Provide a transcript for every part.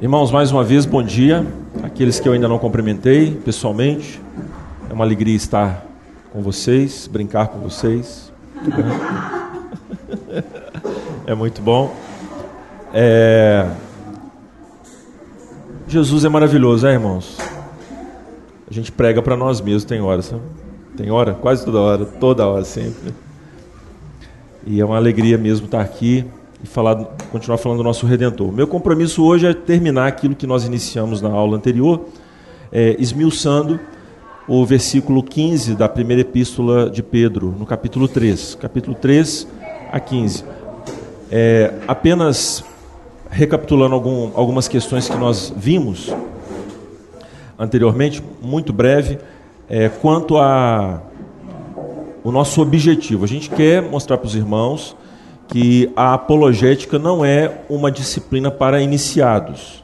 Irmãos, mais uma vez, bom dia. Aqueles que eu ainda não cumprimentei pessoalmente, é uma alegria estar com vocês, brincar com vocês. É muito bom. É... Jesus é maravilhoso, é, irmãos? A gente prega para nós mesmos, tem hora, sabe? Tem hora? Quase toda hora, toda hora, sempre. E é uma alegria mesmo estar aqui e falar, continuar falando do nosso Redentor. Meu compromisso hoje é terminar aquilo que nós iniciamos na aula anterior, é, esmiuçando o versículo 15 da primeira epístola de Pedro, no capítulo 3, capítulo 3 a 15. É, apenas recapitulando algum, algumas questões que nós vimos anteriormente, muito breve, é, quanto a o nosso objetivo. A gente quer mostrar para os irmãos que a apologética não é uma disciplina para iniciados.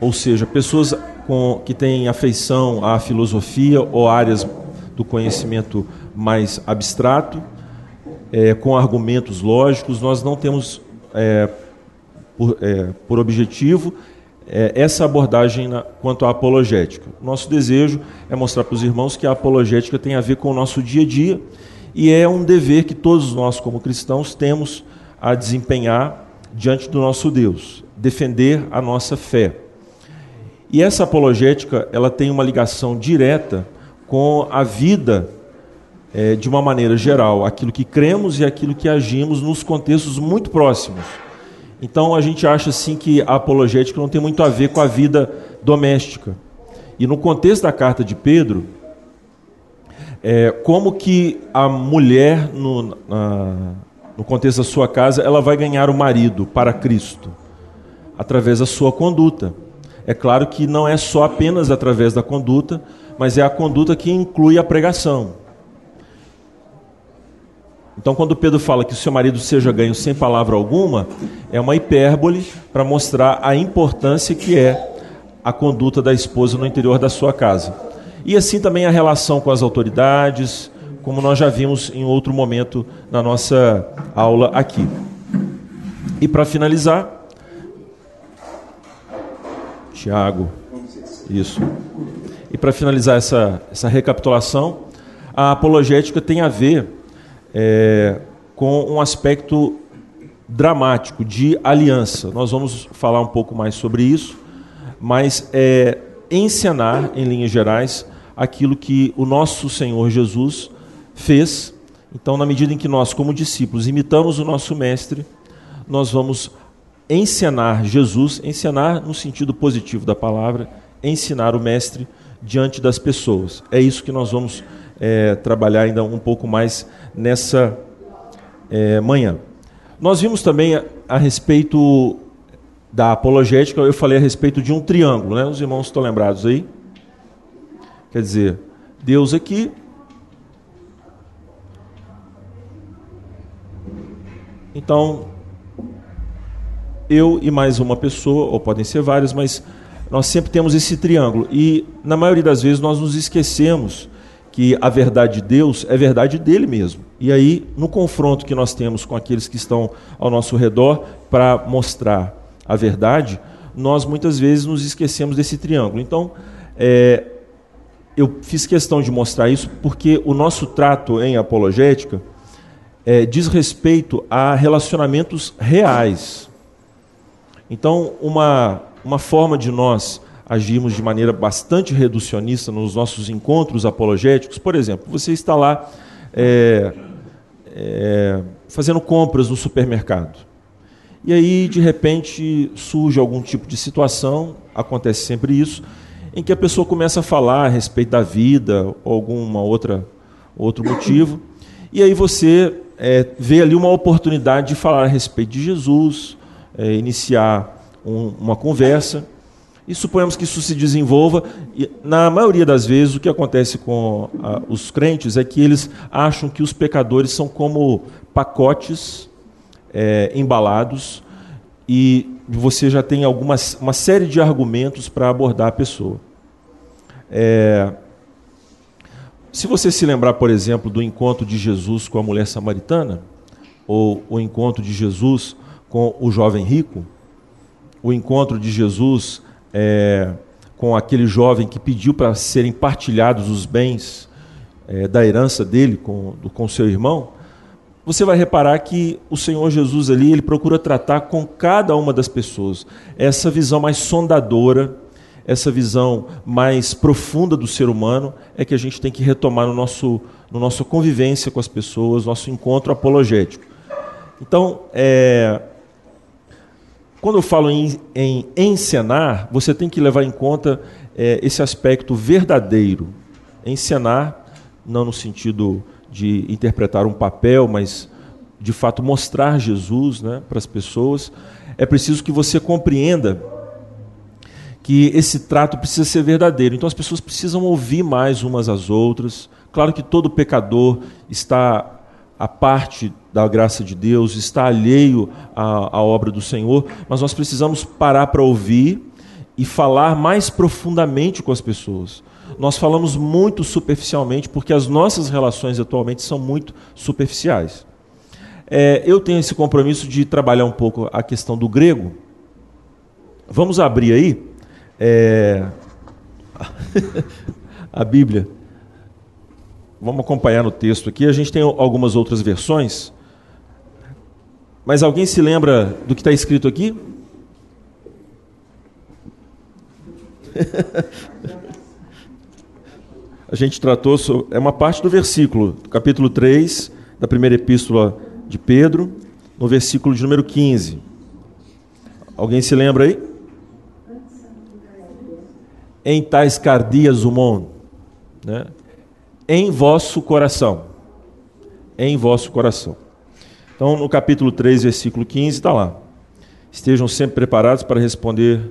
Ou seja, pessoas com, que têm afeição à filosofia ou áreas do conhecimento mais abstrato, é, com argumentos lógicos, nós não temos é, por, é, por, objetivo é, essa abordagem na, quanto à apologética. Nosso desejo é mostrar para os irmãos que a apologética tem a ver com o nosso dia a dia e é um dever que todos nós, como cristãos, temos a desempenhar diante do nosso Deus, defender a nossa fé. E essa apologética, ela tem uma ligação direta com a vida é, de uma maneira geral, aquilo que cremos e aquilo que agimos nos contextos muito próximos. Então a gente acha assim que a apologética não tem muito a ver com a vida doméstica. E no contexto da carta de Pedro, é, como que a mulher, no, na, no contexto da sua casa, ela vai ganhar o marido para Cristo? Através da sua conduta. É claro que não é só apenas através da conduta, mas é a conduta que inclui a pregação. Então, quando Pedro fala que o seu marido seja ganho sem palavra alguma, é uma hipérbole para mostrar a importância que é a conduta da esposa no interior da sua casa. E assim também a relação com as autoridades, como nós já vimos em outro momento na nossa aula aqui. E para finalizar, Tiago, isso. E para finalizar essa, essa recapitulação, a apologética tem a ver é, com um aspecto dramático de aliança. Nós vamos falar um pouco mais sobre isso, mas é, encenar, em linhas gerais, aquilo que o nosso Senhor Jesus fez. Então, na medida em que nós, como discípulos, imitamos o nosso Mestre, nós vamos encenar Jesus, encenar no sentido positivo da palavra, ensinar o Mestre diante das pessoas. É isso que nós vamos é, trabalhar ainda um pouco mais nessa é, manhã. Nós vimos também a, a respeito da apologética, eu falei a respeito de um triângulo, né? Os irmãos estão lembrados aí? Quer dizer, Deus aqui, Então, eu e mais uma pessoa, ou podem ser várias, mas nós sempre temos esse triângulo. E, na maioria das vezes, nós nos esquecemos que a verdade de Deus é verdade dele mesmo. E aí, no confronto que nós temos com aqueles que estão ao nosso redor para mostrar a verdade, nós muitas vezes nos esquecemos desse triângulo. Então, é, eu fiz questão de mostrar isso porque o nosso trato em apologética é, diz respeito a relacionamentos reais. Então, uma, uma forma de nós agirmos de maneira bastante reducionista nos nossos encontros apologéticos, por exemplo, você está lá é, é, fazendo compras no supermercado. E aí, de repente, surge algum tipo de situação, acontece sempre isso, em que a pessoa começa a falar a respeito da vida, ou alguma outra outro motivo, e aí você é, vê ali uma oportunidade de falar a respeito de Jesus, é, iniciar um, uma conversa, e suponhamos que isso se desenvolva, e na maioria das vezes o que acontece com a, os crentes é que eles acham que os pecadores são como pacotes é, embalados e você já tem algumas, uma série de argumentos para abordar a pessoa. É, se você se lembrar, por exemplo, do encontro de Jesus com a mulher samaritana, ou o encontro de Jesus com o jovem rico, o encontro de Jesus é, com aquele jovem que pediu para serem partilhados os bens é, da herança dele com, com seu irmão, você vai reparar que o Senhor Jesus ali, ele procura tratar com cada uma das pessoas essa visão mais sondadora, essa visão mais profunda do ser humano, é que a gente tem que retomar no nosso, no nossa convivência com as pessoas, nosso encontro apologético. Então, é, quando eu falo em, em, encenar, você tem que levar em conta é, esse aspecto verdadeiro. Encenar, não no sentido de interpretar um papel, mas de fato mostrar Jesus né, para as pessoas. É preciso que você compreenda que esse trato precisa ser verdadeiro. Então as pessoas precisam ouvir mais umas às outras. Claro que todo pecador está a parte da graça de Deus, está alheio à, à obra do Senhor, mas nós precisamos parar para ouvir e falar mais profundamente com as pessoas. Nós falamos muito superficialmente porque as nossas relações atualmente são muito superficiais. É, eu tenho esse compromisso de trabalhar um pouco a questão do grego. Vamos abrir aí é... a Bíblia. Vamos acompanhar no texto aqui. A gente tem algumas outras versões. Mas alguém se lembra do que está escrito aqui? a gente tratou, é uma parte do versículo, capítulo 3, da primeira epístola de Pedro, no versículo de número 15. Alguém se lembra aí? Em tais cardias humon, né? em vosso coração. Em vosso coração. Então, no capítulo 3, versículo 15, está lá. Estejam sempre preparados para responder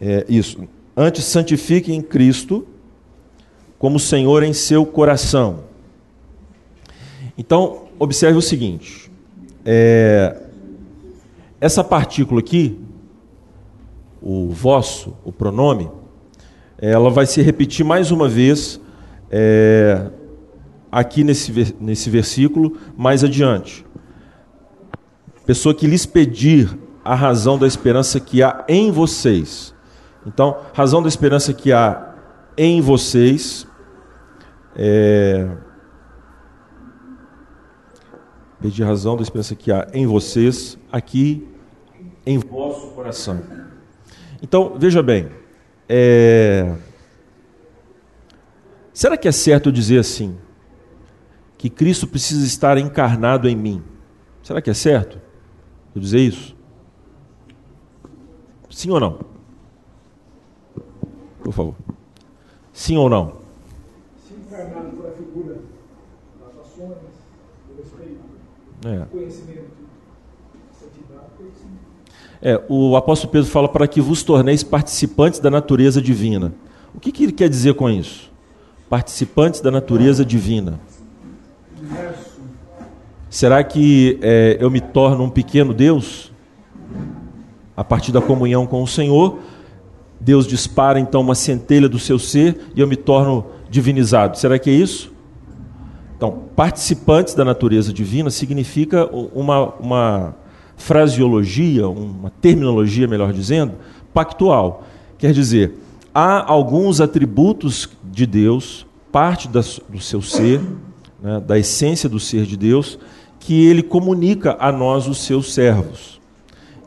é, isso. Antes, santifiquem Cristo como Senhor em seu coração. Então, observe o seguinte: é, essa partícula aqui, o vosso, o pronome, ela vai se repetir mais uma vez é, aqui nesse, nesse versículo, mais adiante. Pessoa que lhes pedir a razão da esperança que há em vocês. Então, razão da esperança que há em vocês. É, pedir razão da esperança que há em vocês, aqui em vosso coração. Então, veja bem. É, Será que é certo dizer assim? Que Cristo precisa estar encarnado em mim? Será que é certo eu dizer isso? Sim ou não? Por favor. Sim ou não? Sim, encarnado por a figura das ações, do respeito, é. conhecimento, sim. É, o apóstolo Pedro fala para que vos torneis participantes da natureza divina. O que, que ele quer dizer com isso? participantes da natureza divina. Será que é, eu me torno um pequeno Deus? A partir da comunhão com o Senhor, Deus dispara então uma centelha do seu ser e eu me torno divinizado. Será que é isso? Então, participantes da natureza divina significa uma, uma fraseologia, uma terminologia, melhor dizendo, pactual. Quer dizer, há alguns atributos de Deus, parte do seu ser, né, da essência do ser de Deus, que ele comunica a nós, os seus servos.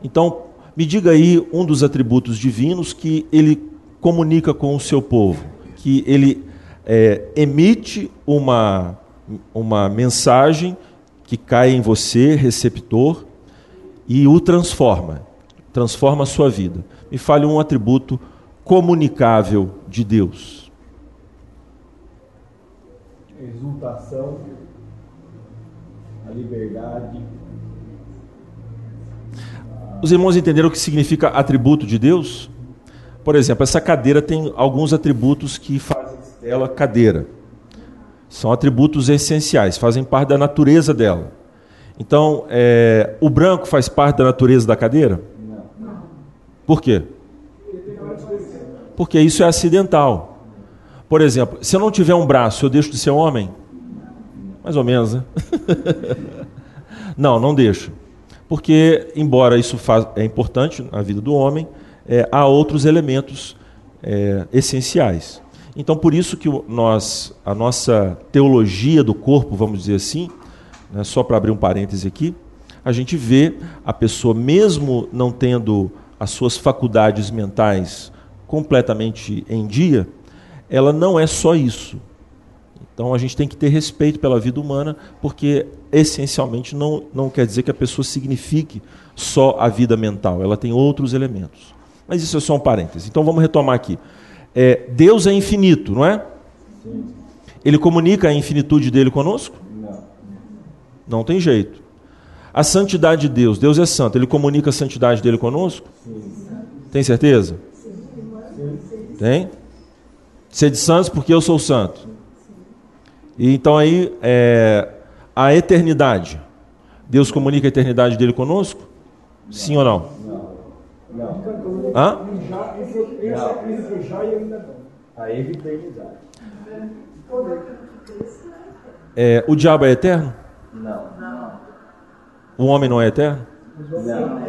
Então, me diga aí um dos atributos divinos que ele comunica com o seu povo, que ele é, emite uma, uma mensagem que cai em você, receptor, e o transforma, transforma a sua vida. Me fale um atributo comunicável de Deus exultação, a liberdade. Os irmãos entenderam o que significa atributo de Deus? Por exemplo, essa cadeira tem alguns atributos que fazem dela cadeira. São atributos essenciais, fazem parte da natureza dela. Então, é, o branco faz parte da natureza da cadeira? Não. Por quê? Porque isso é acidental. Por exemplo, se eu não tiver um braço, eu deixo de ser homem? Mais ou menos, né? não, não deixo. Porque, embora isso faz, é importante na vida do homem, é, há outros elementos é, essenciais. Então, por isso que nós, a nossa teologia do corpo, vamos dizer assim, né, só para abrir um parêntese aqui, a gente vê a pessoa, mesmo não tendo as suas faculdades mentais completamente em dia, ela não é só isso. Então a gente tem que ter respeito pela vida humana, porque essencialmente não, não quer dizer que a pessoa signifique só a vida mental, ela tem outros elementos. Mas isso é só um parêntese. Então vamos retomar aqui. É, Deus é infinito, não é? Ele comunica a infinitude dele conosco? Não. Não tem jeito. A santidade de Deus, Deus é santo, ele comunica a santidade dele conosco? Tem certeza? Tem? Sede santos porque eu sou santo. E então aí, é, a eternidade. Deus comunica a eternidade dele conosco? Sim ou não? Não. Hã? Essa, entre já e ainda não. A eternidade. É, o diabo é eterno? Não. O homem não é eterno? Não.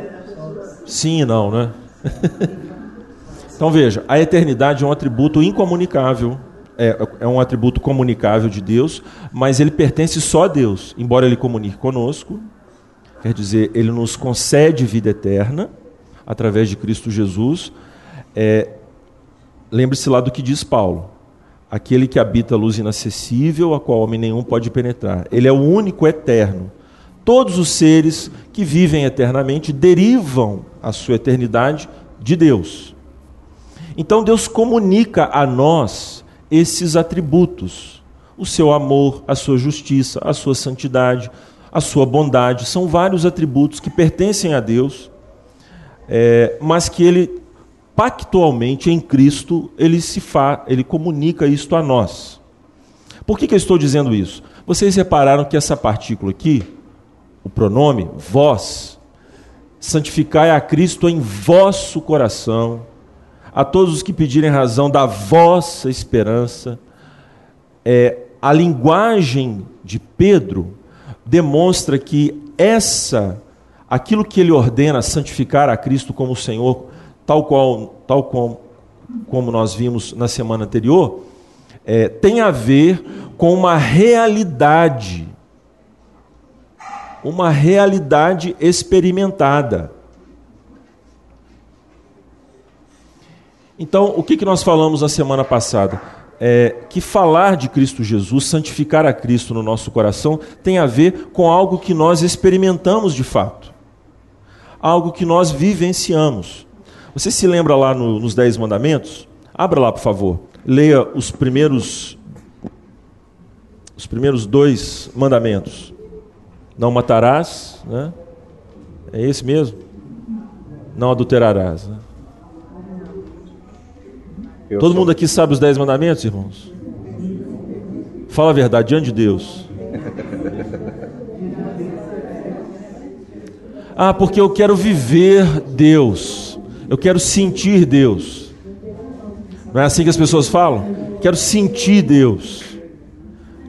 Sim e não, né? então veja, a eternidade é um atributo incomunicável, é, é um atributo comunicável de Deus, mas ele pertence só a Deus, embora ele comunique conosco. Quer dizer, ele nos concede vida eterna através de Cristo Jesus. É, Lembre-se lá do que diz Paulo: aquele que habita a luz inacessível, a qual homem nenhum pode penetrar. Ele é o único eterno. Todos os seres que vivem eternamente derivam a sua eternidade de Deus. Então Deus comunica a nós esses atributos: o seu amor, a sua justiça, a sua santidade, a sua bondade. São vários atributos que pertencem a Deus, é, mas que Ele pactualmente em Cristo ele se fa, ele comunica isto a nós. Por que, que eu estou dizendo isso? Vocês repararam que essa partícula aqui, o pronome vós, santificai a Cristo em vosso coração, a todos os que pedirem razão da vossa esperança. É, a linguagem de Pedro demonstra que essa, aquilo que ele ordena, santificar a Cristo como Senhor, tal qual, tal qual, como nós vimos na semana anterior, é, tem a ver com uma realidade, uma realidade experimentada. Então, o que, que nós falamos na semana passada? É, que falar de Cristo Jesus, santificar a Cristo no nosso coração, tem a ver com algo que nós experimentamos de fato, algo que nós vivenciamos. Você se lembra lá no, nos Dez Mandamentos? Abra lá, por favor. Leia os primeiros, os primeiros dois mandamentos. Não matarás, né? É esse mesmo? Não adulterarás. Né? Todo mundo aqui sabe os dez mandamentos, irmãos? Fala a verdade diante de Deus. Ah, porque eu quero viver Deus. Eu quero sentir Deus. Não é assim que as pessoas falam? Quero sentir Deus.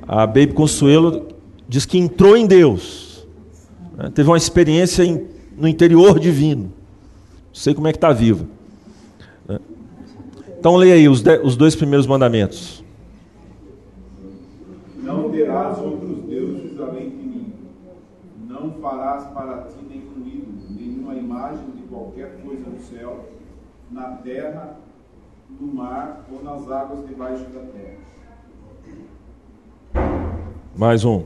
A Baby Consuelo diz que entrou em Deus. Né? Teve uma experiência no interior divino. Não sei como é que está viva. Né? Então leia aí os, de, os dois primeiros mandamentos. Não terás outros deuses além de mim. Não farás para ti nenhum ídolo, nenhuma imagem de qualquer coisa no céu, na terra, no mar ou nas águas debaixo da terra. Mais um.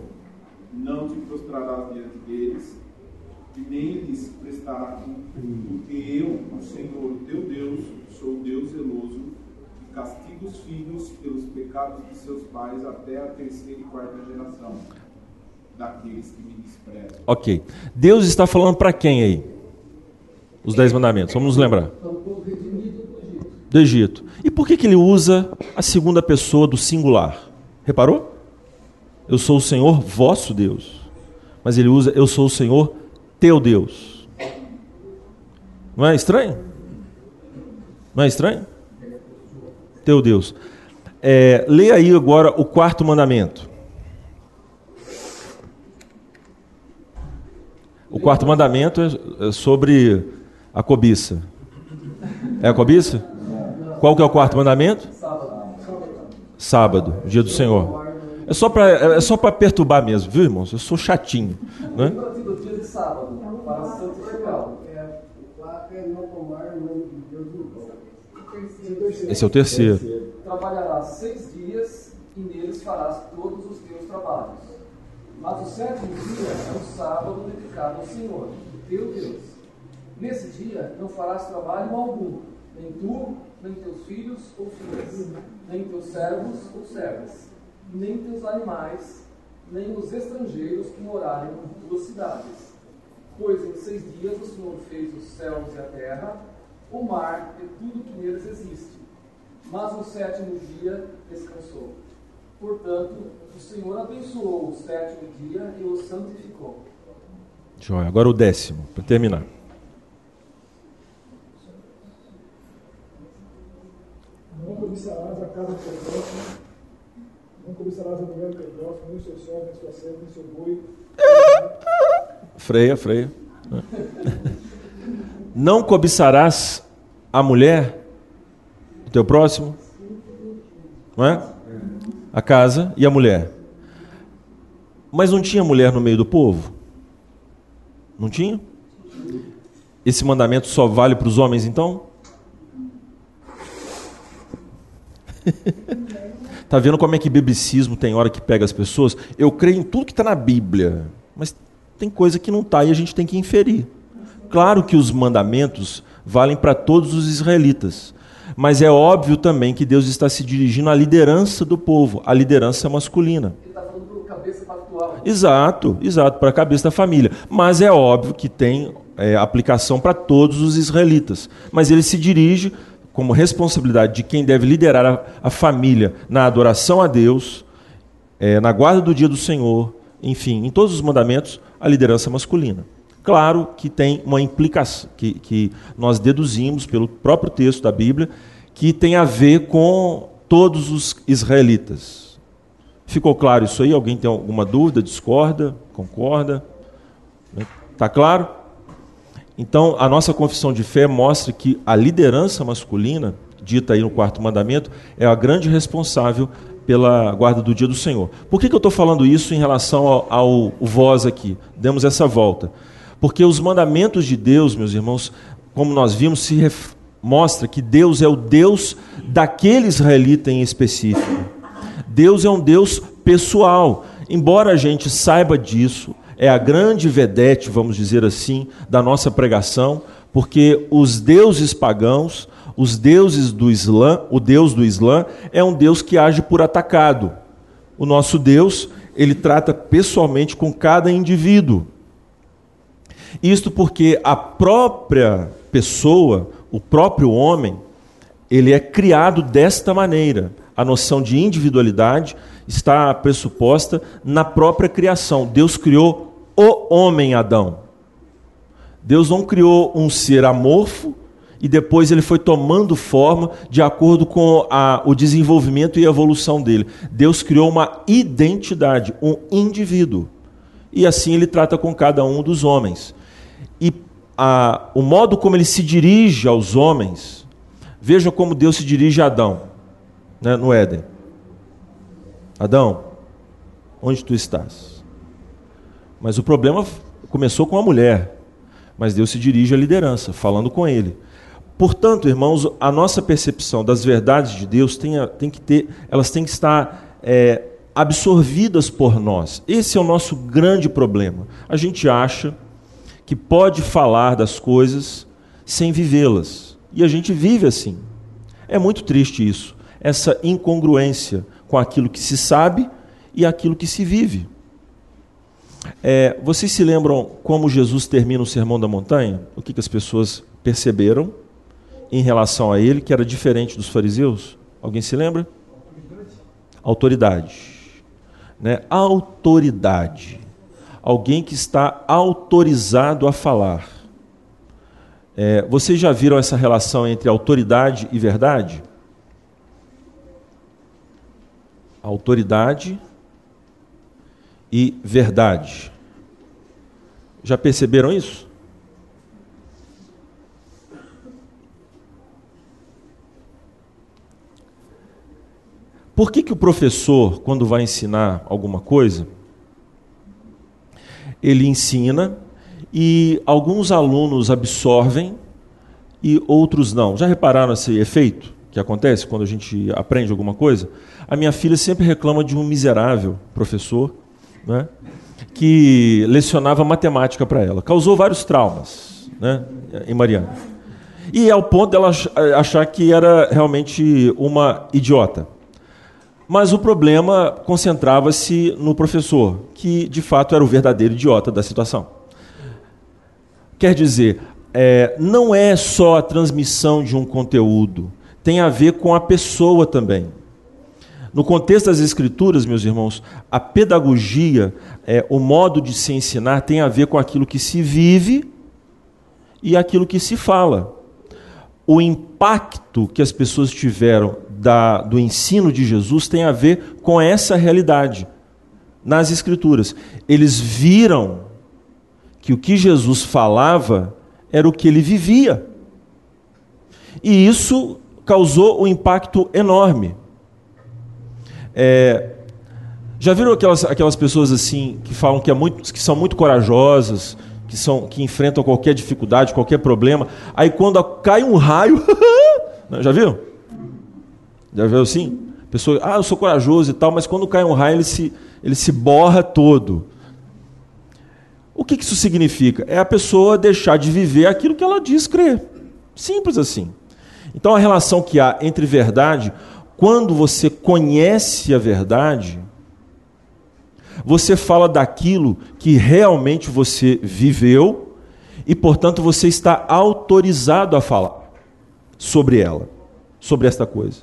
Não te prostrarás diante deles, e nem lhes prestarás porque eu, o Senhor teu Deus, sou Deus zeloso, que castigo os filhos pelos pecados de seus pais até a terceira e quarta geração daqueles que me desprezam. Ok. Deus está falando para quem aí? Os dez mandamentos, vamos nos lembrar. Do Egito. E por que, que ele usa a segunda pessoa do singular? Reparou? Eu sou o Senhor vosso Deus. Mas ele usa eu sou o Senhor teu Deus. Não é estranho? Não é estranho? Teu Deus. É, leia aí agora o quarto mandamento. O quarto mandamento é é sobre a cobiça. É a cobiça? Qual que é o quarto mandamento? Sábado, dia do Senhor. É só para é perturbar mesmo, viu, irmãos? Eu sou chatinho, né? O o. Esse é o terceiro. Trabalharás seis dias e neles farás todos os teus trabalhos. Mas o sétimo dia é um sábado dedicado ao Senhor, teu Deus. Nesse dia não farás trabalho algum, nem tu, nem teus filhos ou filhas, nem teus servos ou servas, nem teus animais, nem os estrangeiros que morarem em tuas cidades. Pois em seis dias o Senhor fez os céus e a terra, o mar e tudo que neles existe. Mas no sétimo dia descansou. Portanto, o Senhor abençoou o sétimo dia e o santificou. Joia. Agora o décimo, para terminar. Não cobiçarás a casa do teu próximo, não cobiçarás a mulher do teu próximo, nem o seu servo, nem sua serva, nem seu boi. Freia, freia. Não cobiçarás a mulher do teu próximo, não é? A casa e a mulher. Mas não tinha mulher no meio do povo? Não tinha? Esse mandamento só vale para os homens então? Tá vendo como é que biblicismo tem hora que pega as pessoas? Eu creio em tudo que está na Bíblia, mas tem coisa que não está e a gente tem que inferir. Claro que os mandamentos valem para todos os israelitas, mas é óbvio também que Deus está se dirigindo à liderança do povo, à liderança masculina. Ele está falando para cabeça pactual. Exato, exato, para a cabeça da família. Mas é óbvio que tem é, aplicação para todos os israelitas. Mas ele se dirige como responsabilidade de quem deve liderar a, a família na adoração a Deus, é, na guarda do dia do Senhor, enfim, em todos os mandamentos, a liderança masculina. Claro que tem uma implicação que, que nós deduzimos pelo próprio texto da Bíblia, que tem a ver com todos os israelitas. Ficou claro isso aí? Alguém tem alguma dúvida? Discorda? Concorda? Está claro? Então, a nossa confissão de fé mostra que a liderança masculina, dita aí no quarto mandamento, é a grande responsável pela guarda do dia do Senhor. Por que, que eu estou falando isso em relação ao, ao, aqui? Demos essa volta. Porque os mandamentos de Deus, meus irmãos, como nós vimos, se ref... mostra que Deus é o Deus daquele israelita em específico. Deus é um Deus pessoal. Embora a gente saiba disso, é a grande vedete, vamos dizer assim, da nossa pregação, porque os deuses pagãos, os deuses do Islã, o Deus do Islã é um Deus que age por atacado. O nosso Deus, ele trata pessoalmente com cada indivíduo. Isto porque a própria pessoa, o próprio homem, ele é criado desta maneira. A noção de individualidade está pressuposta na própria criação. Deus criou o homem Adão. Deus não criou um ser amorfo e depois ele foi tomando forma de acordo com a, o desenvolvimento e evolução dele. Deus criou uma identidade, um indivíduo. E assim ele trata com cada um dos homens e a, o modo como ele se dirige aos homens, veja como Deus se dirige a Adão, né, no Éden. Adão, onde tu estás? Mas o problema começou com a mulher, mas Deus se dirige à liderança, falando com ele. Portanto, irmãos, a nossa percepção das verdades de Deus tem, tem que ter, elas têm que estar é, absorvidas por nós. Esse é o nosso grande problema. A gente acha que pode falar das coisas sem vivê-las. E a gente vive assim. É muito triste isso, essa incongruência com aquilo que se sabe e aquilo que se vive. É, vocês se lembram como Jesus termina o Sermão da Montanha? O que, que as pessoas perceberam em relação a ele que era diferente dos fariseus? Alguém se lembra? Autoridade. Né? Autoridade alguém que está autorizado a falar. É, vocês já viram essa relação entre autoridade e verdade? Autoridade e verdade. Já perceberam isso? Por que, que o professor, quando vai ensinar alguma coisa, ele ensina e alguns alunos absorvem e outros não? Já repararam esse efeito que acontece quando a gente aprende alguma coisa? A minha filha sempre reclama de um miserável professor né, que lecionava matemática para ela. Causou vários traumas né, em Mariana. E ao ponto dela achar que era realmente uma idiota. Mas o problema concentrava-se no professor, que de fato era o verdadeiro idiota da situação. Quer dizer, é, não é só a transmissão de um conteúdo, tem a ver com a pessoa também. No contexto das Escrituras, meus irmãos, a pedagogia, é, o modo de se ensinar, tem a ver com aquilo que se vive e aquilo que se fala. O impacto que as pessoas tiveram da, do ensino de Jesus tem a ver com essa realidade nas Escrituras. Eles viram que o que Jesus falava era o que ele vivia. E isso causou um impacto enorme. É, já viram aquelas, aquelas pessoas assim que falam que, é muito, que são muito corajosas, que, são, que enfrentam qualquer dificuldade, qualquer problema, aí quando cai um raio. já viram? Já viu assim? Pessoa, ah, eu sou corajoso e tal, mas quando cai um raio ele se, ele se borra todo. O que isso significa? É a pessoa deixar de viver aquilo que ela diz crer. Simples assim. Então a relação que há entre verdade quando você conhece a verdade, você fala daquilo que realmente você viveu e, portanto, você está autorizado a falar sobre ela, sobre esta coisa.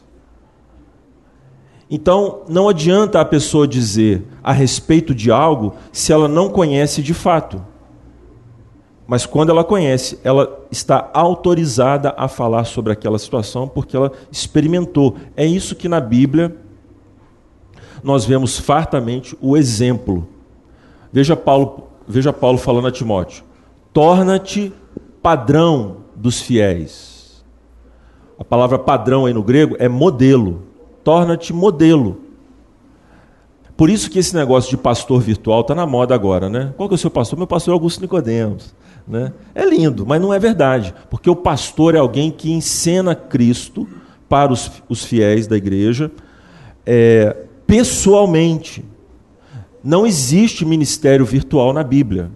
Então, não adianta a pessoa dizer a respeito de algo se ela não conhece de fato. Mas quando ela conhece, ela está autorizada a falar sobre aquela situação porque ela experimentou. É isso que na Bíblia nós vemos fartamente o exemplo. Veja Paulo, veja Paulo falando a Timóteo: "Torna-te padrão dos fiéis". A palavra padrão aí no grego é modelo. Torna-te modelo. Por isso que esse negócio de pastor virtual está na moda agora, né? Qual que é o seu pastor? Meu pastor é Augusto Nicodemos. Né? É lindo, mas não é verdade, porque o pastor é alguém que encena Cristo para os, os fiéis da igreja é, pessoalmente. Não existe ministério virtual na Bíblia.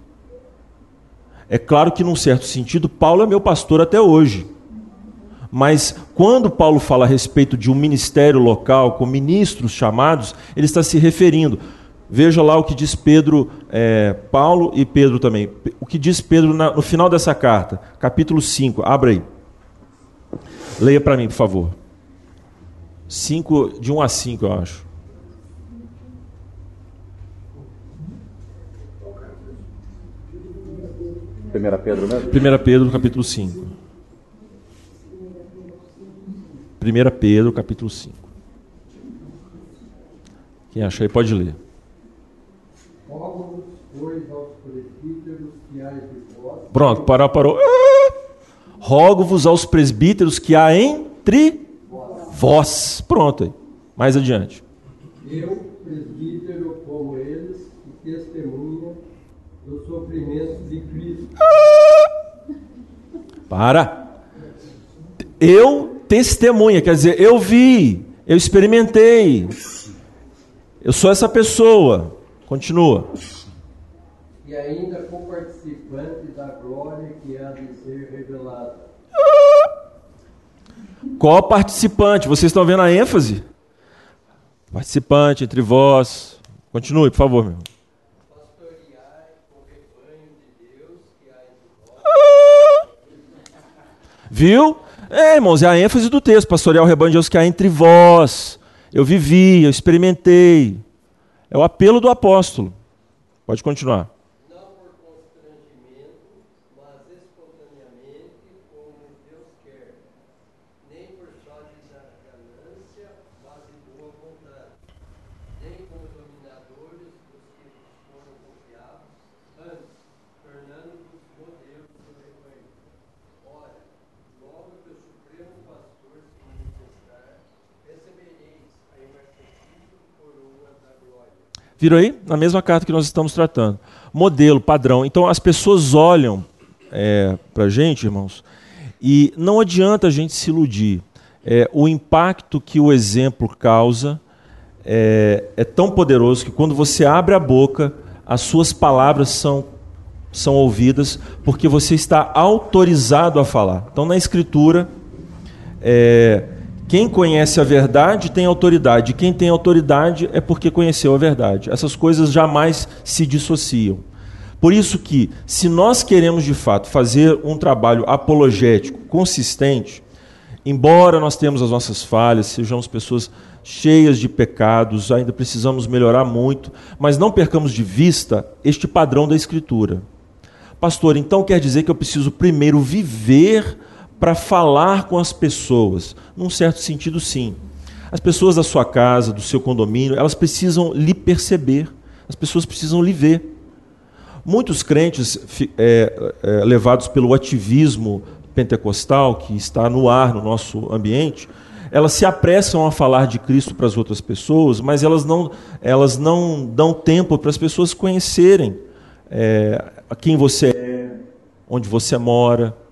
É claro que, num certo sentido, Paulo é meu pastor até hoje. Mas quando Paulo fala a respeito de um ministério local, com ministros chamados, ele está se referindo Veja lá o que diz Pedro, é, Paulo e Pedro também. O que diz Pedro na, no final dessa carta, capítulo 5. Abra aí. Leia para mim, por favor. 5, de 1 a 5, eu acho. Primeira Pedro mesmo? 1 Pedro, capítulo 5. 1 Pedro, capítulo 5. Quem achar aí pode ler. Pronto, parou, parou. Ah! Rogo-vos aos presbíteros que há entre vós. Pronto aí. Mais adiante. Eu, presbítero, como eles, e testemunha do sofrimento de Cristo. Para. Eu testemunha, quer dizer, eu vi, eu experimentei. Eu sou essa pessoa. Continua. E ainda co-participante da glória que há de ser revelada. Co-participante, vocês estão vendo a ênfase? Participante entre vós. Continue, por favor, meu. Viu? É, irmãos, é a ênfase do texto. Pastorear o rebanho de Deus que há entre vós. Eu vivi, eu experimentei. É o apelo do apóstolo. Pode continuar. Não por constrangimento, mas espontaneamente, como Deus quer. Nem por sorte da ganância, mas de boa vontade. Nem como dominadores dos que foram confiados, antes, tornando Viram aí? Na mesma carta que nós estamos tratando. Modelo, padrão. Então as pessoas olham é, para a gente, irmãos, e não adianta a gente se iludir. É, o impacto que o exemplo causa é, é tão poderoso que quando você abre a boca, as suas palavras são, são ouvidas porque você está autorizado a falar. Então, na Escritura, é, quem conhece a verdade tem autoridade. Quem tem autoridade é porque conheceu a verdade. Essas coisas jamais se dissociam. Por isso que, se nós queremos de fato fazer um trabalho apologético consistente, embora nós tenhamos as nossas falhas, sejamos pessoas cheias de pecados, ainda precisamos melhorar muito, mas não percamos de vista este padrão da Escritura. Pastor, então quer dizer que eu preciso primeiro viver para falar com as pessoas? Num certo sentido, sim. As pessoas da sua casa, do seu condomínio, elas precisam lhe perceber, as pessoas precisam lhe ver. Muitos crentes é, é, levados pelo ativismo pentecostal que está no ar no nosso ambiente, elas se apressam a falar de Cristo para as outras pessoas, mas elas não, elas não dão tempo para as pessoas conhecerem é, quem você é, onde você mora.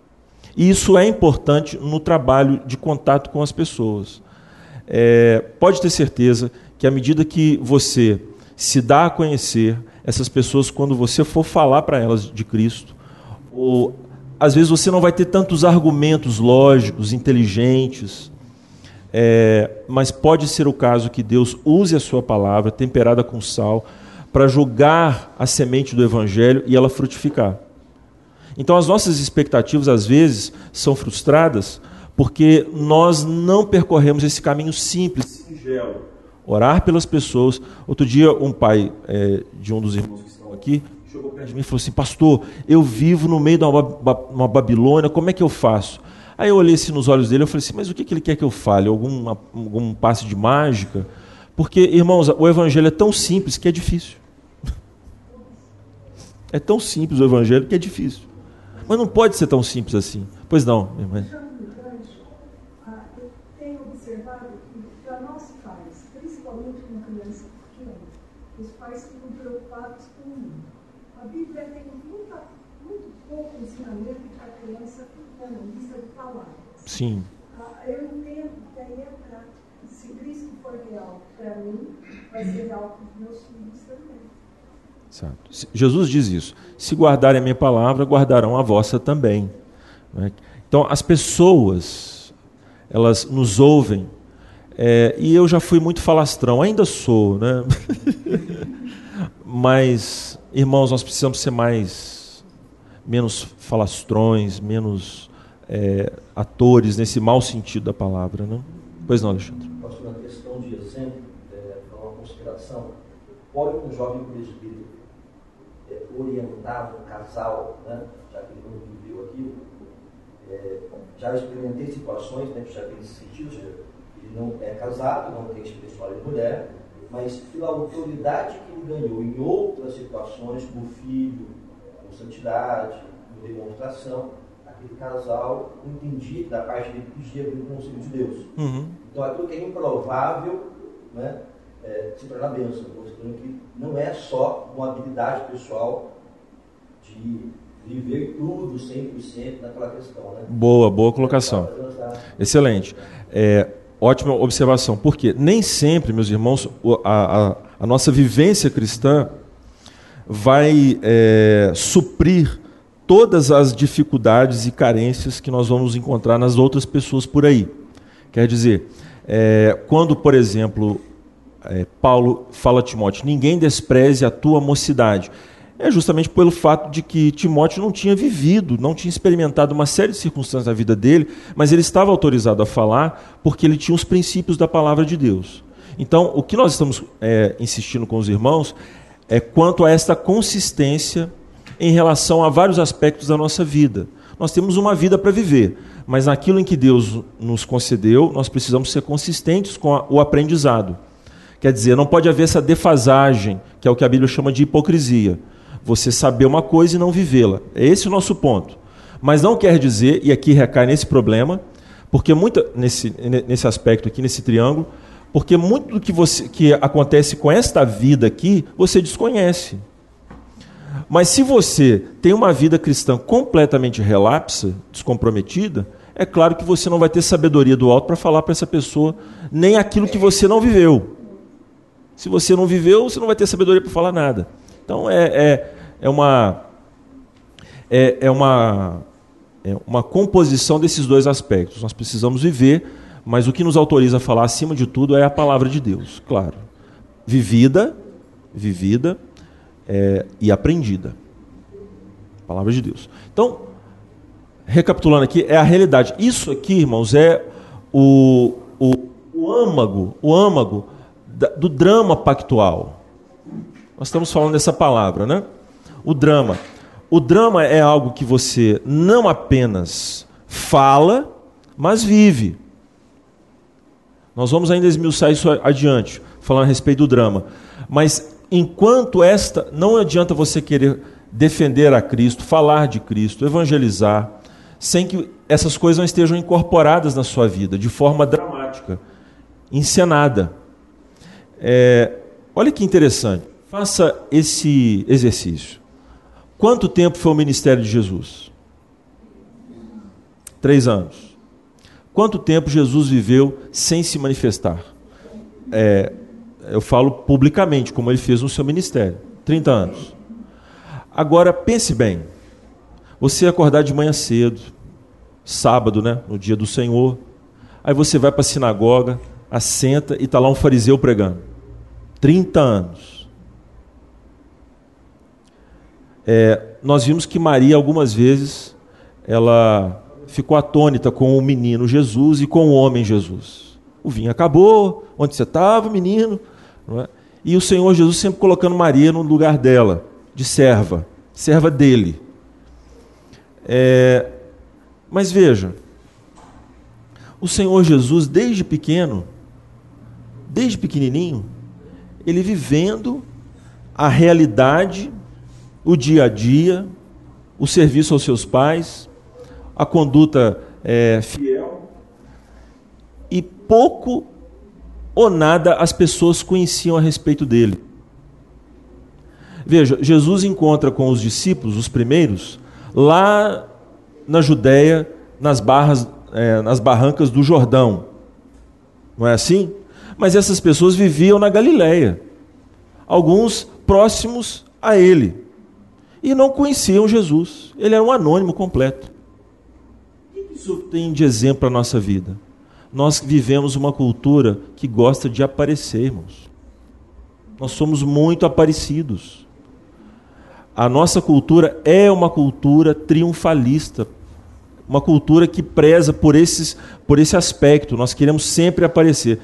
E isso é importante no trabalho de contato com as pessoas. É, pode ter certeza que à medida que você se dá a conhecer essas pessoas, quando você for falar para elas de Cristo, ou às vezes você não vai ter tantos argumentos lógicos, inteligentes, é, mas pode ser o caso que Deus use a sua palavra, temperada com sal, para jogar a semente do evangelho e ela frutificar. Então as nossas expectativas às vezes são frustradas porque nós não percorremos esse caminho simples, singelo. Orar pelas pessoas. Outro dia um pai é, de um dos irmãos que estão aqui chegou perto de mim e falou assim: Pastor, eu vivo no meio de uma, uma Babilônia, como é que eu faço? Aí eu olhei assim nos olhos dele e falei assim, mas o que, que ele quer que eu fale? Algum, algum passe de mágica? Porque, irmãos, o evangelho é tão simples que é difícil. É tão simples o evangelho que é difícil. Mas não pode ser tão simples assim. Pois não, minha irmã. Ah. Sim. Ah, Eu entendo que aí é prático. Se Cristo for real para mim, vai ser real para os meus filhos também. Se- Jesus diz isso. Se guardarem a minha palavra, guardarão a vossa também. né? Então, as pessoas, elas nos ouvem, é, e eu já fui muito falastrão, ainda sou, né? Mas, irmãos, nós precisamos ser mais, menos falastrões, menos é, atores nesse mau sentido da palavra, né? Pois não, Alexandre. Pastor, na questão de exemplo, é, uma consideração, pode um jovem presbítero orientar um casal, né, já que ele não viveu aquilo, é, já experimentei situações, né, que já tem esse sentido, seja, ele não é casado, não tem espiritual de mulher, mas pela autoridade que ele ganhou em outras situações, como filho, com santidade, com demonstração, aquele casal entendia que da parte dele podia vir um conselho de Deus. Uhum. Então aquilo que é improvável né, é, se torna bênção, mostrando que não é só uma habilidade pessoal de viver tudo 100% naquela questão. Né? Boa, boa colocação. Excelente. É, ótima observação. Porque nem sempre, meus irmãos, a, a- a nossa vivência cristã vai é, suprir todas as dificuldades e carências que nós vamos encontrar nas outras pessoas por aí. Quer dizer, é, quando, por exemplo, é, Paulo fala a Timóteo: ninguém despreze a tua mocidade. É justamente pelo fato de que Timóteo não tinha vivido, não tinha experimentado uma série de circunstâncias na vida dele, mas ele estava autorizado a falar porque ele tinha os princípios da palavra de Deus. Então, o que nós estamos é, insistindo com os irmãos é quanto a esta consistência em relação a vários aspectos da nossa vida. Nós temos uma vida para viver, mas naquilo em que Deus nos concedeu, nós precisamos ser consistentes com a- o aprendizado. Quer dizer, não pode haver essa defasagem, que é o que a Bíblia chama de hipocrisia. Você saber uma coisa e não vivê-la. É esse o nosso ponto. Mas não quer dizer, e aqui recai nesse problema, porque muita, nesse, nesse aspecto aqui, nesse triângulo, Porque muito do que, você, que acontece com esta vida aqui, você desconhece. Mas se você tem uma vida cristã completamente relapsa, descomprometida, é claro que você não vai ter sabedoria do alto para falar para essa pessoa nem aquilo que você não viveu. Se você não viveu, você não vai ter sabedoria para falar nada. Então é, é, é uma é, é uma é uma composição desses dois aspectos. Nós precisamos viver, mas o que nos autoriza a falar acima de tudo é a palavra de Deus, claro. Vivida, vivida é, e aprendida. Palavra de Deus. Então, recapitulando aqui, é a realidade. Isso aqui, irmãos, é o, o, o âmago, o âmago do drama pactual. Nós estamos falando dessa palavra, né? O drama. O drama é algo que você não apenas fala, mas vive. Nós vamos ainda esmiuçar isso adiante, falando a respeito do drama. Mas enquanto esta, não adianta você querer defender a Cristo, falar de Cristo, evangelizar, sem que essas coisas não estejam incorporadas na sua vida, de forma dramática, encenada. É, olha que interessante. Faça esse exercício. Quanto tempo foi o ministério de Jesus? Três anos. Quanto tempo Jesus viveu sem se manifestar? É, eu falo publicamente, como ele fez no seu ministério. 30 anos. Agora, pense bem. Você acordar de manhã cedo, sábado, né, no dia do Senhor. Aí você vai para a sinagoga, assenta e está lá um fariseu pregando. 30 anos. É, nós vimos que Maria, algumas vezes, ela ficou atônita com o menino Jesus e com o homem Jesus. O vinho acabou, onde você estava, menino? É? E o Senhor Jesus sempre colocando Maria no lugar dela, de serva, serva dele. É, mas veja, o Senhor Jesus, desde pequeno, desde pequenininho, ele vivendo a realidade o dia a dia, o serviço aos seus pais, a conduta é, fiel. E pouco ou nada as pessoas conheciam a respeito dele. Veja, Jesus encontra com os discípulos, os primeiros, lá na Judéia, nas barras, é, nas barrancas do Jordão. Não é assim? Mas essas pessoas viviam na Galiléia, alguns próximos a ele e não conheciam Jesus. Ele era um anônimo completo. O que isso tem de exemplo para a nossa vida? Nós vivemos uma cultura que gosta de aparecer, irmãos. Nós somos muito aparecidos. A nossa cultura é uma cultura triunfalista, uma cultura que preza por, esses, por esse aspecto. Nós queremos sempre aparecer.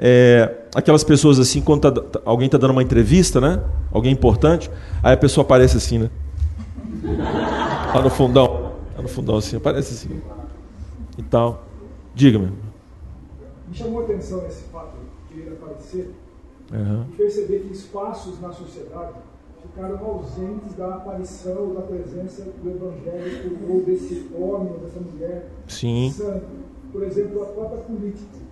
É, aquelas pessoas assim, quando tá, alguém está dando uma entrevista, né? Alguém importante, aí a pessoa aparece assim, né? Lá no fundão. Lá no fundão assim, aparece assim. E tal. Diga-me. Me chamou a atenção esse fato de ele aparecer uhum. e perceber que espaços na sociedade ficaram ausentes da aparição, da presença do evangélico ou desse homem ou dessa mulher Sim. santo. Por exemplo, a própria política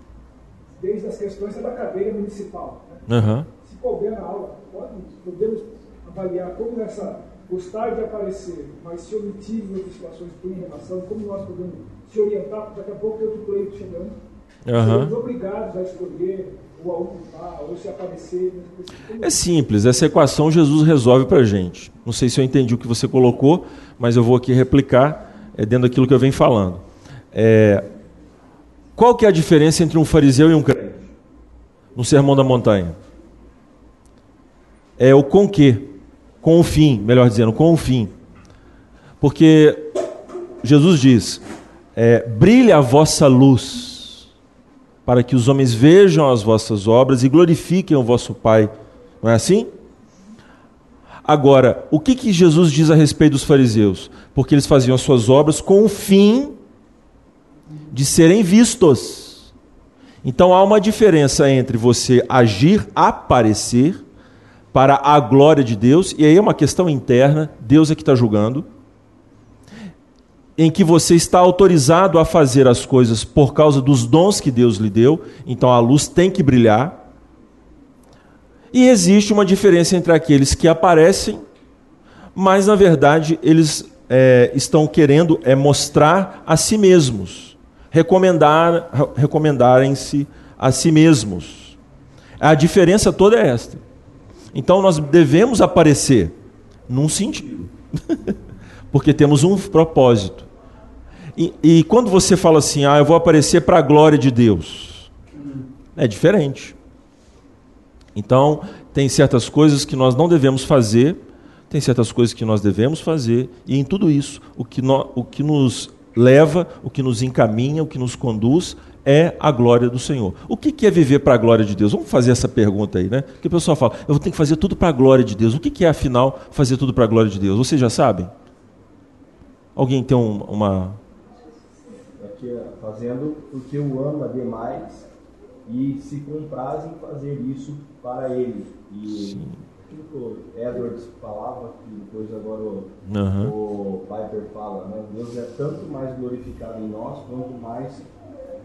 desde as questões da cadeia municipal. Né? Uhum. Se couber na aula, pode, podemos avaliar como essa gostar de aparecer, mas se omitir em outras situações tem relação, como nós podemos se orientar, daqui a pouco tem outro pleito chegando, uhum. seremos obrigados a escolher ou a ocupar, ou se aparecer. É simples, essa equação Jesus resolve para a gente. Não sei se eu entendi o que você colocou, mas eu vou aqui replicar é, dentro daquilo que eu venho falando. É, qual que é a diferença entre um fariseu e um crente? No Sermão da Montanha. É o com que, com o fim, melhor dizendo, com o fim. Porque Jesus diz: é, brilhe a vossa luz, para que os homens vejam as vossas obras e glorifiquem o vosso Pai. Não é assim? Agora, o que, que Jesus diz a respeito dos fariseus? Porque eles faziam as suas obras com o fim de serem vistos. Então há uma diferença entre você agir, aparecer para a glória de Deus, e aí é uma questão interna, Deus é que está julgando, em que você está autorizado a fazer as coisas por causa dos dons que Deus lhe deu, então a luz tem que brilhar. E existe uma diferença entre aqueles que aparecem, mas na verdade eles é, estão querendo é mostrar a si mesmos, recomendar, recomendarem-se a si mesmos. A diferença toda é esta. Então nós devemos aparecer num sentido, porque temos um propósito. E, e quando você fala assim, ah, eu vou aparecer para a glória de Deus, é diferente. Então, tem certas coisas que nós não devemos fazer, tem certas coisas que nós devemos fazer, e em tudo isso, o que, no, o que nos leva, o que nos encaminha, o que nos conduz é a glória do Senhor. O que é viver para a glória de Deus? Vamos fazer essa pergunta aí, né? Porque o pessoal fala, eu tenho que fazer tudo para a glória de Deus. O que é, afinal, fazer tudo para a glória de Deus? Vocês já sabem? Alguém tem um, uma. Aqui, fazendo porque o ama demais e se compraz em fazer isso para ele. E Sim. O Edwards falava, que depois agora o, uhum. o Piper fala, né? Deus é tanto mais glorificado em nós quanto mais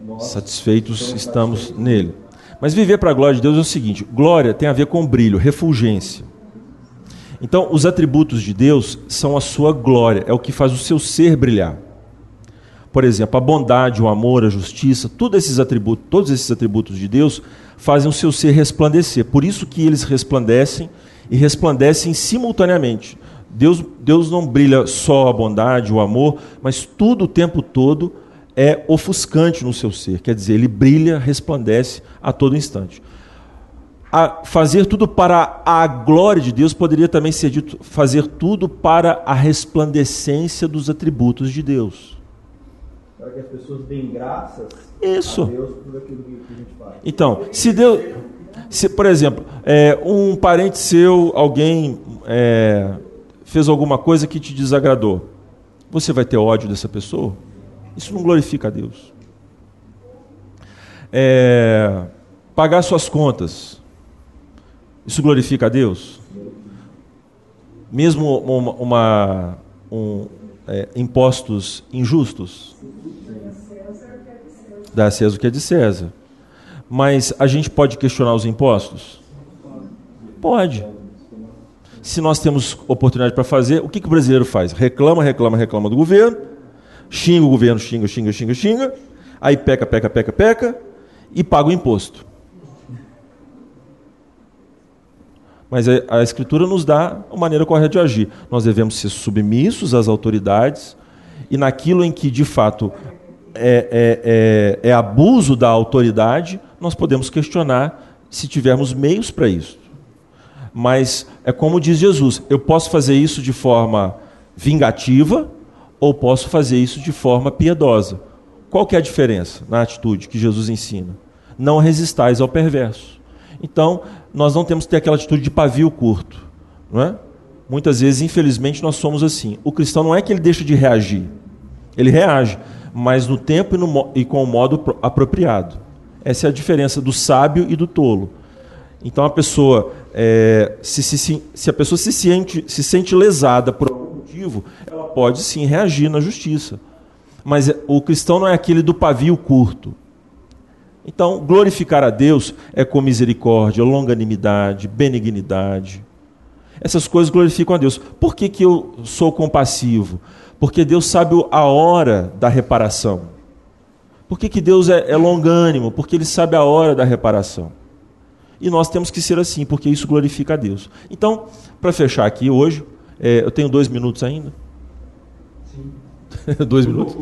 nós satisfeitos estamos satisfeitos. nele. Mas viver para a glória de Deus é o seguinte: glória tem a ver com brilho, refulgência. Então, os atributos de Deus são a sua glória, é o que faz o seu ser brilhar. Por exemplo, a bondade, o amor, a justiça, todos esses atributos, todos esses atributos de Deus fazem o seu ser resplandecer. Por isso que eles resplandecem e resplandecem simultaneamente. Deus, Deus não brilha só a bondade, o amor, mas tudo o tempo todo é ofuscante no seu ser. Quer dizer, ele brilha, resplandece a todo instante. A fazer tudo para a glória de Deus poderia também ser dito fazer tudo para a resplandecência dos atributos de Deus. Para que as pessoas deem graças Isso. a Deus por aquilo que a gente faz. Então, se Deus. Se, por exemplo, é, um parente seu, alguém é, fez alguma coisa que te desagradou, você vai ter ódio dessa pessoa? Isso não glorifica a Deus. É, pagar suas contas, isso glorifica a Deus? Mesmo uma, uma um, é, impostos injustos? Dá a César o que é de César. Mas a gente pode questionar os impostos? Pode. Se nós temos oportunidade para fazer, o que, que o brasileiro faz? Reclama, reclama, reclama do governo, xinga o governo, xinga, xinga, xinga, xinga, aí peca, peca, peca, peca e paga o imposto. Mas a, Escritura nos dá a maneira correta de agir. Nós devemos ser submissos às autoridades e naquilo em que de fato é, é, é, é abuso da autoridade, nós podemos questionar se tivermos meios para isso. Mas é como diz Jesus: eu posso fazer isso de forma vingativa ou posso fazer isso de forma piedosa. Qual que é a diferença na atitude que Jesus ensina? Não resistais ao perverso. Então, nós não temos que ter aquela atitude de pavio curto. Não é? Muitas vezes, infelizmente, nós somos assim. O cristão não é que ele deixa de reagir. Ele reage, mas no tempo e, no, e com o modo apropriado. Essa é a diferença do sábio e do tolo. Então, a pessoa, é, se, se, se, a pessoa se sente, se sente lesada por algum motivo, ela pode sim reagir na justiça. Mas o cristão não é aquele do pavio curto. Então, glorificar a Deus é com misericórdia, longanimidade, benignidade. Essas coisas glorificam a Deus. Por que, que eu sou compassivo? Porque Deus sabe a hora da reparação. Por que, que Deus é, é longânimo? Porque Ele sabe a hora da reparação. E nós temos que ser assim, porque isso glorifica a Deus. Então, para fechar aqui hoje, é, eu tenho dois minutos ainda. Dois minutos?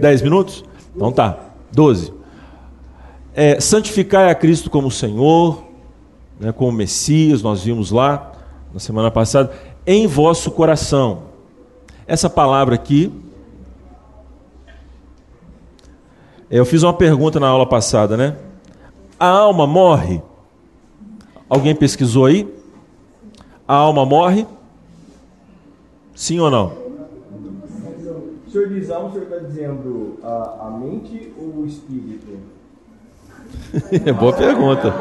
Dez minutos? Então tá. Doze. É, santificar a Cristo como Senhor, né, como Messias, nós vimos lá na semana passada, em vosso coração. Essa palavra aqui. Eu fiz uma pergunta na aula passada, né? A alma morre? Alguém pesquisou aí? A alma morre? Sim ou não? O senhor diz alma, o senhor está dizendo a, a mente ou o espírito? É boa pergunta.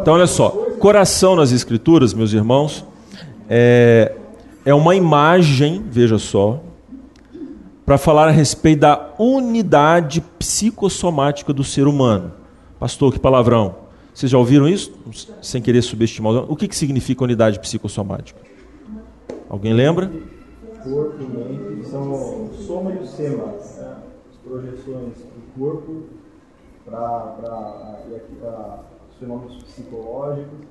Então, olha só, coração nas Escrituras, meus irmãos, é, é uma imagem, veja só, para falar a respeito da unidade psicossomática do ser humano. Pastor, que palavrão. Vocês já ouviram isso? Sem querer subestimar. O que, que significa unidade psicossomática? Alguém lembra? Corpo e mente são o soma e o sema. Né? As projeções do corpo para os fenômenos psicológicos,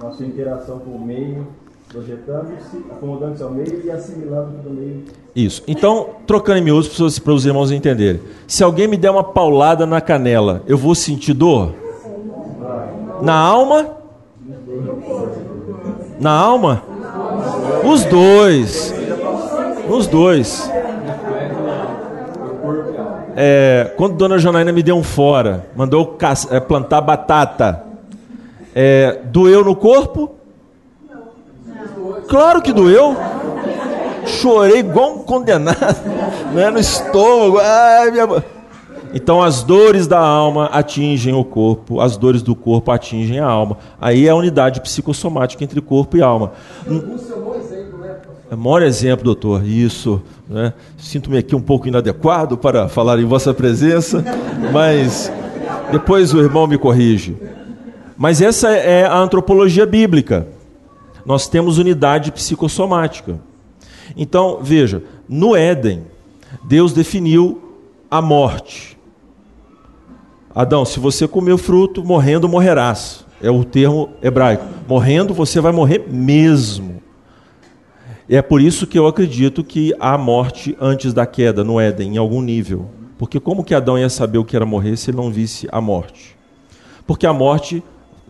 nossa interação com o meio, projetando-se, acomodando-se ao meio e assimilando tudo meio. Isso. Então, trocando em miúdos para os irmãos entenderem. Se alguém me der uma paulada na canela, eu vou sentir dor? Na alma? Na alma? Os dois. Os dois. É, quando Dona Janaína me deu um fora, mandou é, plantar batata, é, doeu no corpo? Claro que doeu. Chorei igual um condenado, né, no estômago. Ai, minha... Então as dores da alma atingem o corpo, as dores do corpo atingem a alma. Aí é a unidade psicossomática entre corpo e alma. Maior exemplo, doutor. Isso. Né? Sinto-me aqui um pouco inadequado para falar em vossa presença, mas depois o irmão me corrige. Mas essa é a antropologia bíblica. Nós temos unidade psicossomática. Então, veja, no Éden, Deus definiu a morte. Adão, se você comer o fruto, morrendo morrerás. É o termo hebraico. Morrendo, você vai morrer mesmo. É por isso que eu acredito que há morte antes da queda no Éden, em algum nível. Porque como que Adão ia saber o que era morrer se ele não visse a morte? Porque a morte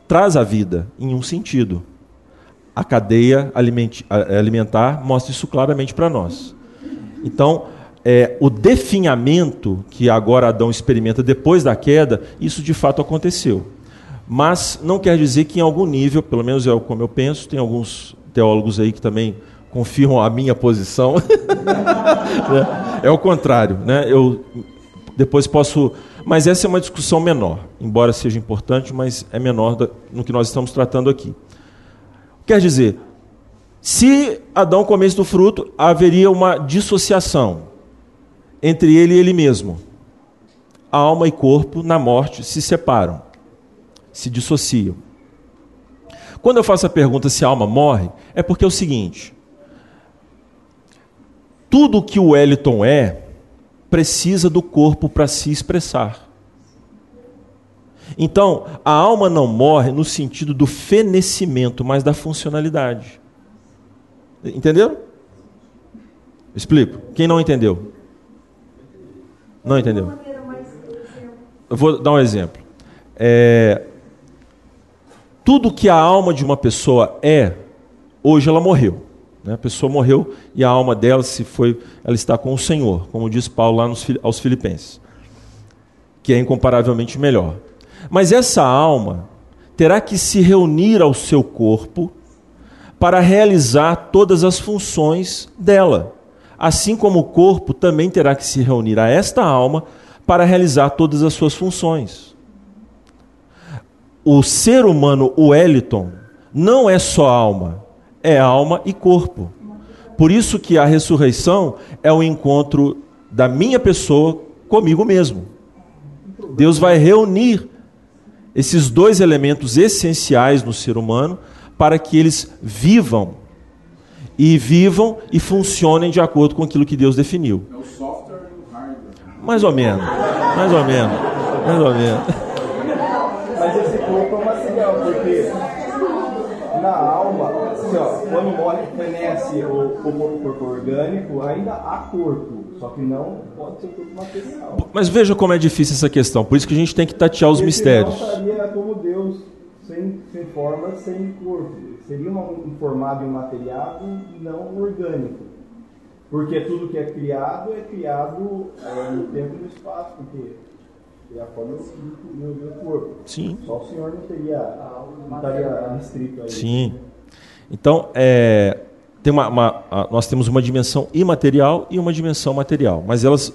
traz a vida, em um sentido. A cadeia alimentar mostra isso claramente para nós. Então, é, o definhamento que agora Adão experimenta depois da queda, isso de fato aconteceu. Mas não quer dizer que em algum nível, pelo menos é como eu penso, tem alguns teólogos aí que também confirmam a minha posição. é, é o contrário, né? Eu depois posso, mas essa é uma discussão menor, embora seja importante, mas é menor no que nós estamos tratando aqui. Quer dizer, se Adão comesse do fruto, haveria uma dissociação entre ele e ele mesmo. A alma e corpo, na morte, se separam, se dissociam. Quando eu faço a pergunta se a alma morre, é porque é o seguinte: tudo que o Wellington é, precisa do corpo para se expressar. Então, a alma não morre no sentido do fenecimento, mas da funcionalidade. Entenderam? Explico. Quem não entendeu? Não entendeu? Eu vou dar um exemplo. É, tudo que a alma de uma pessoa é, hoje ela morreu. Né? A pessoa morreu e a alma dela se foi, ela está com o Senhor, como diz Paulo lá nos, aos Filipenses, que é incomparavelmente melhor. Mas essa alma terá que se reunir ao seu corpo para realizar todas as funções dela assim como o corpo também terá que se reunir a esta alma para realizar todas as suas funções. O ser humano, o Wellington, não é só alma, é alma e corpo. Por isso que a ressurreição é o encontro da minha pessoa comigo mesmo. Deus vai reunir esses dois elementos essenciais no ser humano para que eles vivam e vivam e funcionem de acordo com aquilo que Deus definiu. É o software e o hardware. Mais ou menos, mais ou menos, mais ou menos. Mas esse corpo é material, porque na alma, assim, ó, quando morre, fenece o, o corpo orgânico, ainda há corpo, só que não pode ser corpo material. Mas veja como é difícil essa questão, por isso que a gente tem que tatear os mistérios. Não estaria como Deus, sem, sem forma, sem corpo seria um formado imateriado não orgânico. Porque tudo que é criado é criado é, no tempo e no espaço, porque é a forma do corpo. Sim. Só o Senhor não teria, não estaria restrito a isso. Sim. Então, é, tem uma, uma, nós temos uma dimensão imaterial e uma dimensão material, mas elas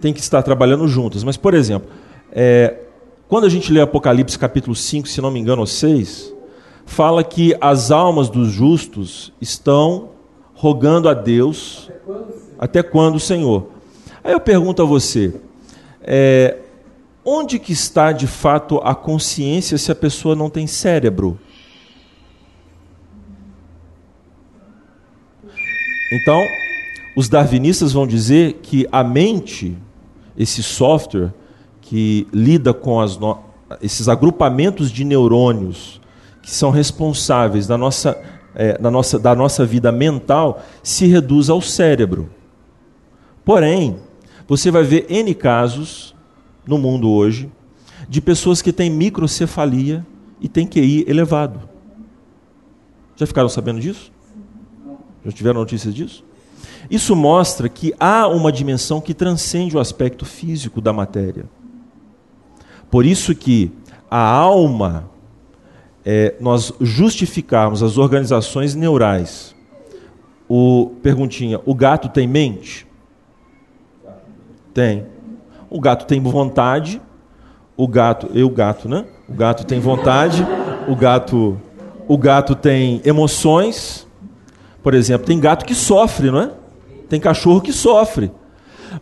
têm que estar trabalhando juntas. Mas, por exemplo, é, quando a gente lê Apocalipse capítulo 5, se não me engano, ou 6, fala que as almas dos justos estão rogando a Deus até quando, Senhor? Aí eu pergunto a você, é, onde que está de fato a consciência se a pessoa não tem cérebro? Então, os darwinistas vão dizer que a mente, esse software que lida com no... esses agrupamentos de neurônios que são responsáveis da nossa, é, da, nossa, da nossa vida mental, se reduz ao cérebro. Porém, você vai ver N casos no mundo hoje de pessoas que têm microcefalia e têm QI elevado. Já ficaram sabendo disso? Já tiveram notícias disso? Isso mostra que há uma dimensão que transcende o aspecto físico da matéria. Por isso que a alma, é, nós justificarmos as organizações neurais. O perguntinha, o gato tem mente? Tem. O gato tem vontade. O gato, eu gato, né? O gato tem vontade. O gato, o gato tem emoções. Por exemplo, tem gato que sofre, não é? Tem cachorro que sofre.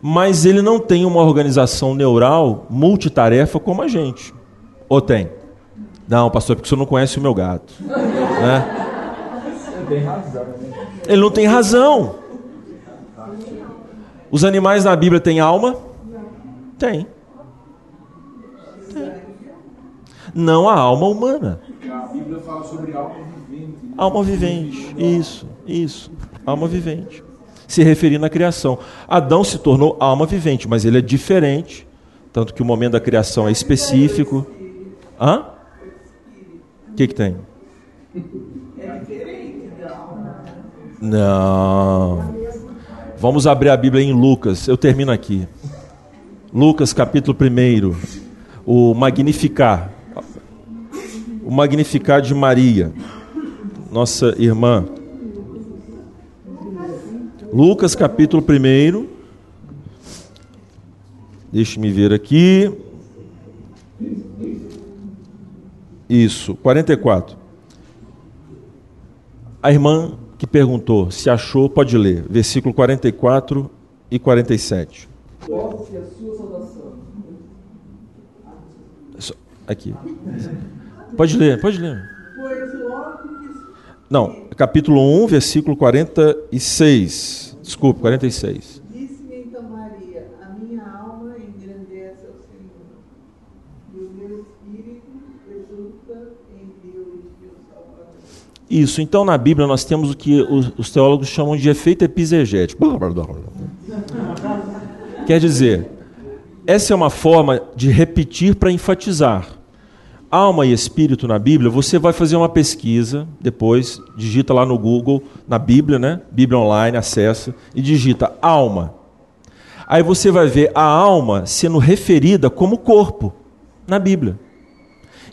Mas ele não tem uma organização neural multitarefa como a gente. Ou tem? Não, pastor, porque você não conhece o meu gato. Né? Ele não tem razão. Os animais na Bíblia têm alma? Tem. Tem. Não a alma humana. A Bíblia fala sobre alma. Alma vivente. Isso, isso. Alma vivente. Se referindo à criação. Adão se tornou alma vivente, mas ele é diferente. Tanto que o momento da criação é específico. Hã? O que, que tem? Não. Vamos abrir a Bíblia em Lucas. Eu termino aqui. Lucas capítulo 1. O Magnificar. O Magnificar de Maria. Nossa irmã. Lucas capítulo 1. Deixe-me ver aqui. Isso, 44. A irmã que perguntou se achou, pode ler, versículo 44 e 47. Mostre a sua saudação. Aqui. Pode ler, pode ler. Pois que Não, capítulo 1, versículo 46. Desculpe, 46. disse-me então Maria, a minha alma engrandece ao Senhor, e o meu espírito exulta em Deus, meu Salvador. Isso, então na Bíblia nós temos o que os, os teólogos chamam de efeito epizegético. Quer dizer, essa é uma forma de repetir para enfatizar. Alma e espírito na Bíblia, você vai fazer uma pesquisa, depois digita lá no Google, na Bíblia, né? Bíblia online, acessa e digita alma. Aí você vai ver a alma sendo referida como corpo na Bíblia.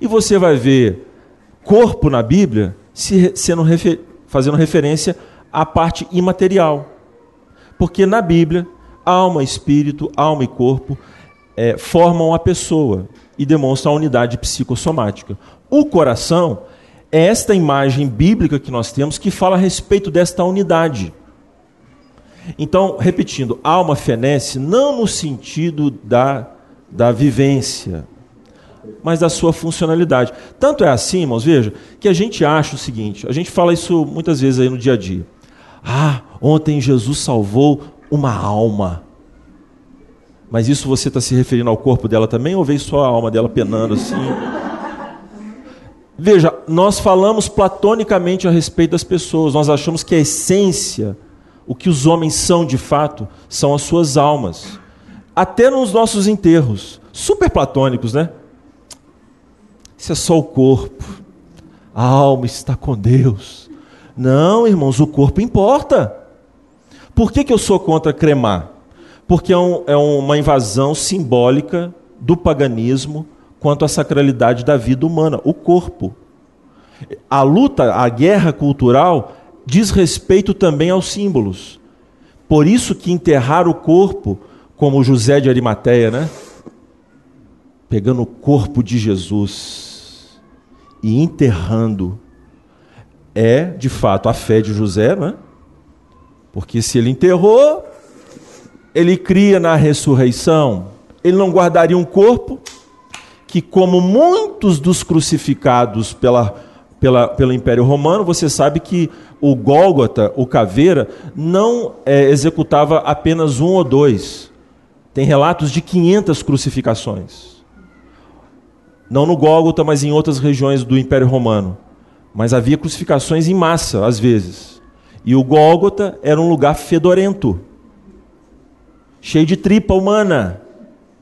E você vai ver corpo na Bíblia se, sendo refer, fazendo referência à parte imaterial. Porque na Bíblia, alma, espírito, alma e corpo é, formam a pessoa e demonstram a unidade psicossomática. O coração é esta imagem bíblica que nós temos que fala a respeito desta unidade. Então, repetindo, alma fenece não no sentido da, da vivência, mas da sua funcionalidade. Tanto é assim, irmãos, veja, que a gente acha o seguinte: a gente fala isso muitas vezes aí no dia a dia. Ah, ontem Jesus salvou uma alma. Mas isso você está se referindo ao corpo dela também ou veio só a alma dela penando assim? Veja, nós falamos platonicamente a respeito das pessoas, nós achamos que a essência, o que os homens são de fato, são as suas almas. Até nos nossos enterros, super platônicos, né? Isso é só o corpo. A alma está com Deus. Não, irmãos, o corpo importa. Por que, que eu sou contra cremar? Porque é, um, é uma invasão simbólica do paganismo quanto à sacralidade da vida humana, o corpo. A luta, a guerra cultural diz respeito também aos símbolos. Por isso que enterrar o corpo, como José de Arimateia, né? Pegando o corpo de Jesus e enterrando é, de fato, a fé de José, né? Porque se ele enterrou, ele cria na ressurreição, ele não guardaria um corpo que, como muitos dos crucificados pela, pela, pelo Império Romano, você sabe que o Gólgota, o caveira, não é, executava apenas um ou dois. Tem relatos de 500 crucificações. Não no Gólgota, mas em outras regiões do Império Romano. Mas havia crucificações em massa, às vezes. E o Gólgota era um lugar fedorento cheio de tripa humana,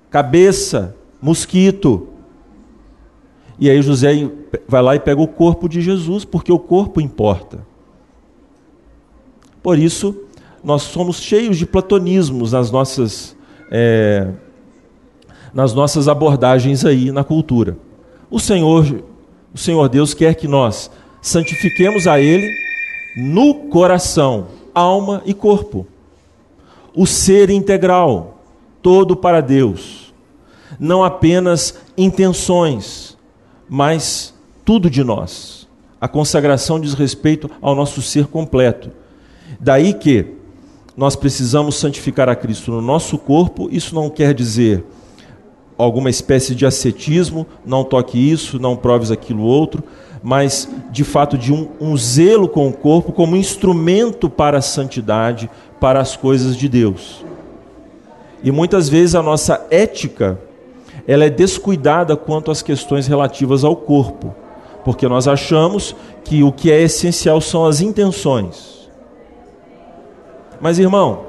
cabeça, mosquito. E aí José vai lá e pega o corpo de Jesus, porque o corpo importa. Por isso, nós somos cheios de platonismos nas nossas, é, nas nossas abordagens aí na cultura. O Senhor, o Senhor Deus quer que nós santifiquemos a Ele no coração, alma e corpo o ser integral, todo para Deus. Não apenas intenções, mas tudo de nós. A consagração diz respeito ao nosso ser completo. Daí que nós precisamos santificar a Cristo no nosso corpo, isso não quer dizer alguma espécie de ascetismo, não toque isso, não proves aquilo outro, mas de fato de um, um zelo com o corpo como instrumento para a santidade, para as coisas de Deus. E muitas vezes a nossa ética ela é descuidada quanto às questões relativas ao corpo, porque nós achamos que o que é essencial são as intenções. Mas irmão,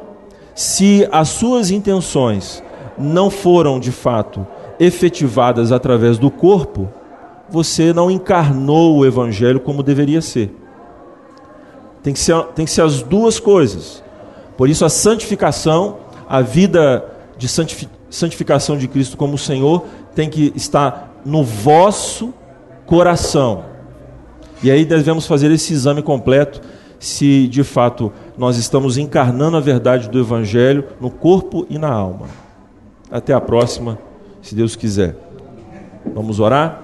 se as suas intenções não foram de fato efetivadas através do corpo, você não encarnou o evangelho como deveria ser. Tem que ser, tem que ser as duas coisas. Por isso, a santificação, a vida de santificação de Cristo como Senhor, tem que estar no vosso coração. E aí devemos fazer esse exame completo se de fato nós estamos encarnando a verdade do Evangelho no corpo e na alma. Até a próxima, se Deus quiser. Vamos orar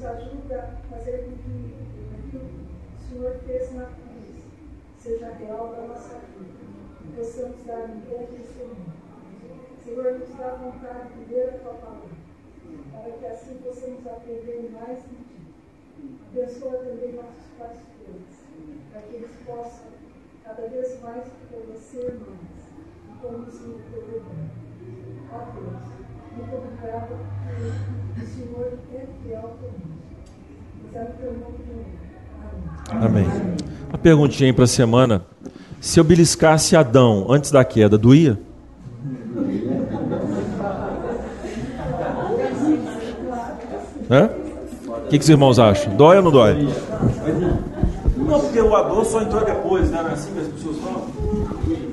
nos ajuda a fazer com que aquilo que o Senhor fez na cruz seja real para nossa vida. Que possamos dar um bom testemunho. Senhor, nos dá vontade de ler a tua palavra, para que assim possamos aprender mais de ti. Abençoa também nossos pastores, para que eles possam cada vez mais conhecer mais e conduzir o teu rebanho. Ó Deus. Amém. Uma perguntinha para a semana. Se eu beliscasse Adão antes da queda, doía? O que, que os irmãos acham? Dói ou não dói? Não, porque o Adão só entrou depois, né? Não é assim que as pessoas falam?